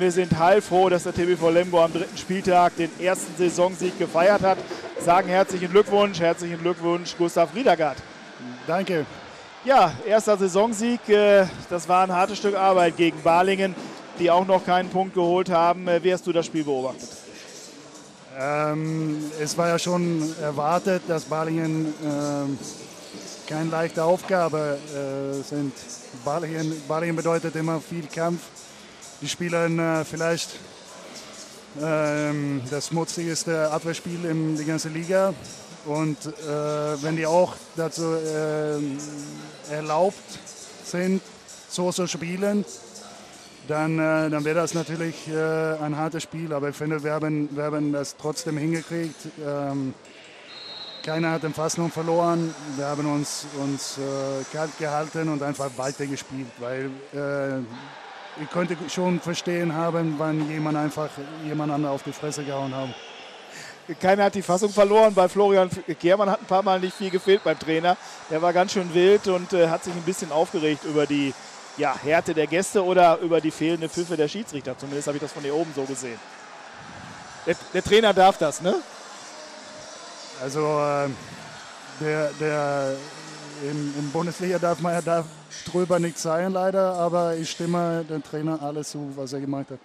Wir sind heilfroh, dass der TBV Lemgo am dritten Spieltag den ersten Saisonsieg gefeiert hat. Sagen herzlichen Glückwunsch, herzlichen Glückwunsch, Gustav Riedergart. Danke. Ja, erster Saisonsieg. äh, Das war ein hartes Stück Arbeit gegen Balingen, die auch noch keinen Punkt geholt haben. Äh, Wie hast du das Spiel beobachtet? Ähm, es war ja schon erwartet, dass Balingen ähm, keine leichte Aufgabe äh, sind. Balingen, Balingen bedeutet immer viel Kampf. Die spielen äh, vielleicht ähm, das schmutzigste Abwehrspiel in der ganzen Liga. Und äh, wenn die auch dazu äh, erlaubt sind, so zu spielen, dann, äh, dann wäre das natürlich äh, ein hartes Spiel. Aber ich finde, wir haben, wir haben das trotzdem hingekriegt. Ähm, keiner hat den Fass noch verloren. Wir haben uns, uns äh, kalt gehalten und einfach weitergespielt, weil äh, ich könnte schon verstehen haben, wann jemand einfach jemand anderen auf die Fresse gehauen hat. Keiner hat die Fassung verloren. Bei Florian Kehrmann hat ein paar Mal nicht viel gefehlt beim Trainer. Der war ganz schön wild und äh, hat sich ein bisschen aufgeregt über die ja, Härte der Gäste oder über die fehlende Pfiffe der Schiedsrichter. Zumindest habe ich das von hier oben so gesehen. Der, der Trainer darf das, ne? Also äh, der, der in, in Bundesliga darf man ja drüber nichts sein leider, aber ich stimme dem Trainer alles zu, was er gemacht hat.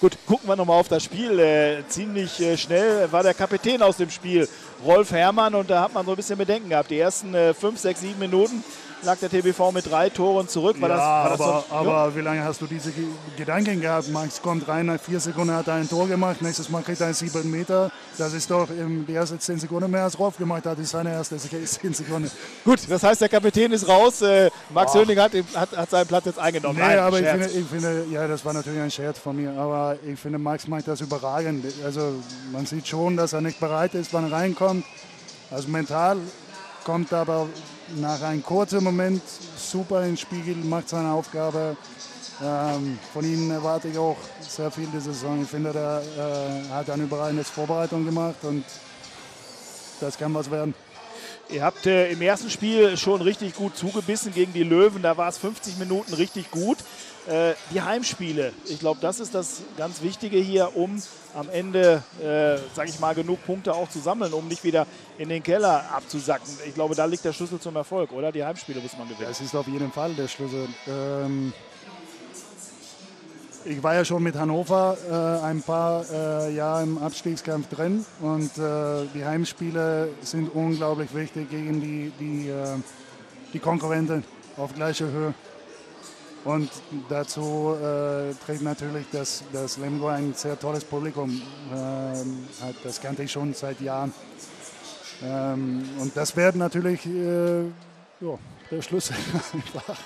Gut, gucken wir nochmal auf das Spiel. Äh, ziemlich äh, schnell war der Kapitän aus dem Spiel, Rolf Herrmann, und da hat man so ein bisschen Bedenken gehabt. Die ersten äh, fünf, sechs, sieben Minuten lag der TBV mit drei Toren zurück. War ja, das, war das aber, so, aber wie lange hast du diese Ge- Gedanken gehabt? Max kommt rein, nach vier Sekunden hat er ein Tor gemacht, nächstes Mal kriegt er einen sieben Meter. Das ist doch die ersten zehn Sekunden mehr als Rolf gemacht hat, ist seine erste zehn Sekunden. Gut, das heißt, der Kapitän ist raus. Äh, Max Ach. Höning hat, hat, hat seinen Platz jetzt eingenommen. Nee, Nein, aber ich finde, ich finde, ja, das war natürlich ein Scherz von mir, aber ich finde, Max macht das überragend. Also man sieht schon, dass er nicht bereit ist, wann er reinkommt. Also mental kommt aber nach einem kurzen Moment super ins Spiegel, macht seine Aufgabe. Ähm, von ihm erwarte ich auch sehr viel diese Saison. Ich finde, er äh, hat eine überragende Vorbereitung gemacht und das kann was werden. Ihr habt äh, im ersten Spiel schon richtig gut zugebissen gegen die Löwen. Da war es 50 Minuten richtig gut. Äh, die Heimspiele, ich glaube, das ist das ganz Wichtige hier, um am Ende, äh, sage ich mal, genug Punkte auch zu sammeln, um nicht wieder in den Keller abzusacken. Ich glaube, da liegt der Schlüssel zum Erfolg, oder? Die Heimspiele muss man gewinnen. Das ist auf jeden Fall der Schlüssel. Ähm, ich war ja schon mit Hannover äh, ein paar äh, Jahre im Abstiegskampf drin und äh, die Heimspiele sind unglaublich wichtig gegen die, die, äh, die Konkurrenten auf gleicher Höhe. Und dazu äh, trägt natürlich, dass, dass Lemgo ein sehr tolles Publikum ähm, hat. Das kannte ich schon seit Jahren. Ähm, und das wird natürlich äh, ja, der Schlüssel einfach.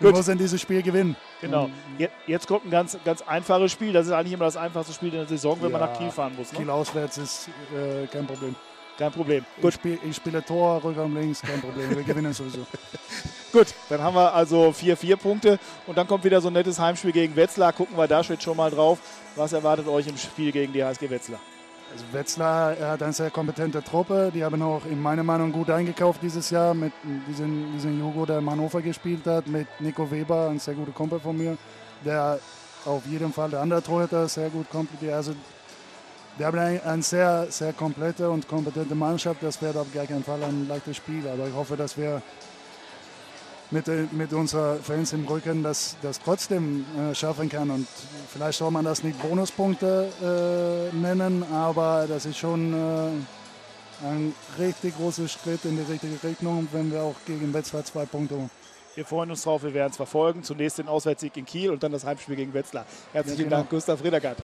Wir Gut. müssen dieses Spiel gewinnen. Genau. Je- Jetzt kommt ein ganz, ganz einfaches Spiel. Das ist eigentlich immer das einfachste Spiel in der Saison, wenn man Ja, nach Kiel fahren muss. Kiel Ne? auswärts ist äh, kein Problem. Kein Problem. Ich, Gut, spiel, ich spiele Tor, Rückraum links, kein Problem. Wir gewinnen sowieso. gut. Dann haben wir also 4-4 Punkte. Und dann kommt wieder so ein nettes Heimspiel gegen Wetzlar. Gucken wir da schon mal drauf. Was erwartet euch im Spiel gegen die HSG Wetzlar? Also Wetzlar hat eine sehr kompetente Truppe. Die haben auch in meiner Meinung gut eingekauft dieses Jahr mit diesem, diesem Jugo, der in Hannover gespielt hat, mit Nico Weber, ein sehr guter Kumpel von mir, der auf jeden Fall der andere Torhüter sehr gut komplettiert. Also wir haben eine, eine sehr, sehr komplette und kompetente Mannschaft. Das wird auf gar keinen Fall ein leichtes Spiel. Aber ich hoffe, dass wir mit, den- mit unseren Fans im Rücken das, das trotzdem äh, schaffen kann. Und vielleicht soll man das nicht Bonuspunkte äh, nennen, aber das ist schon äh, ein richtig großer Schritt in die richtige Richtung, wenn wir auch gegen Wetzlar zwei Punkte holen. Wir freuen uns drauf, wir werden es verfolgen. Zunächst den Auswärtssieg in Kiel und dann das Heimspiel gegen Wetzlar. Herzlichen Ja, genau. Dank, Gustav Riedergart.